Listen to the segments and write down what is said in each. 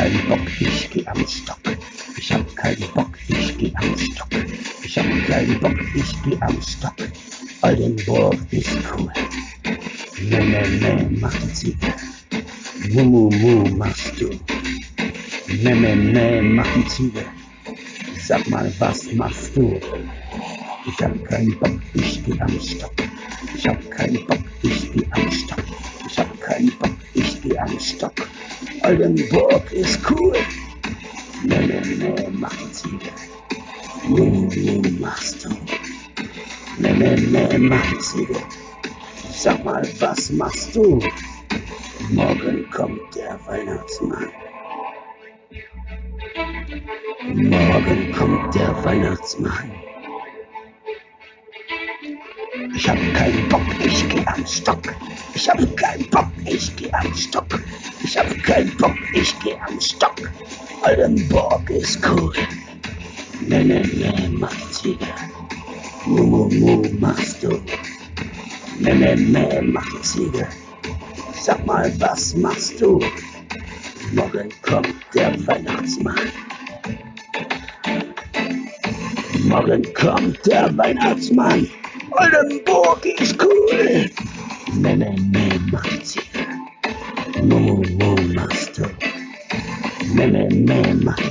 Bock, ich geh am Stock. Ich hab keinen Bock, ich geh am Stock. Ich hab keinen Bock, ich geh am Stock. Oldenburg ist cool. Meh, meh, meh, macht die Ziege. Mu, mu, mu, machst du. Meh, meh, meh, macht die Ziege. Sag mal, was machst du? Ich hab keinen Bock, ich geh am Stock. Ich hab keinen Bock, ich geh am Stock. Ich hab keinen Bock, ich geh am Stock. Oldenburg ist cool. Nee, nee, nee, mach die Ziege. Nee, nee, machst du. Nee, nee, nee, mach die Ziege. Sag mal, was machst du? Morgen kommt der Weihnachtsmann. Morgen kommt der Weihnachtsmann. Ich hab keinen Bock, ich geh am Stock. Ich hab keinen Bock, ich geh. Keinen Bock, ich geh am Stock. Oldenburg ist cool. Nee, nee, nee, mach Ziege. Mu, mu, mu, machst du. Nee, nee, nee, mach Ziege. Sag mal, was machst du? Morgen kommt der Weihnachtsmann. Morgen kommt der Weihnachtsmann. Oldenburg ist cool. Nee, nee, nee, mach Ziege. Mu, mu, mu.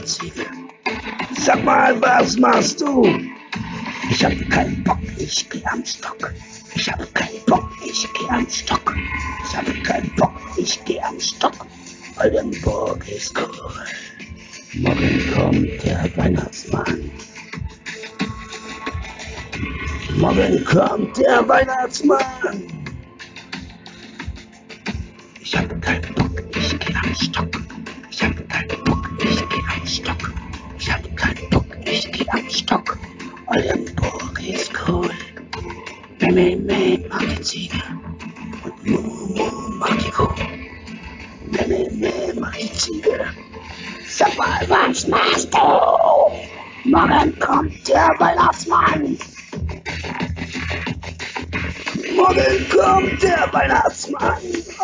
Ziege. Sag mal, was machst du? Ich hab keinen Bock, ich geh am Stock. Ich hab keinen Bock, ich geh am Stock. Ich hab keinen Bock, ich geh am Stock. Oldenburg ist cool. Morgen kommt der Weihnachtsmann. Morgen kommt der Weihnachtsmann. Ich hab keinen Bock, ich geh am Stock. Meh, meh, mag die Ziege. Sag mal, was machst du? Morgen kommt der Weihnachtsmann. Morgen kommt der Weihnachtsmann.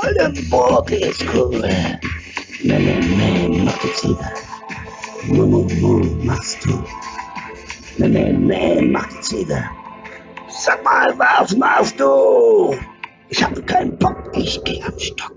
Oldenburg ist cool. Meh, meh, meh, mag Nee, nee, Maxide. Sag mal, was machst du. Ich habe keinen Bock, ich gehe am Stock.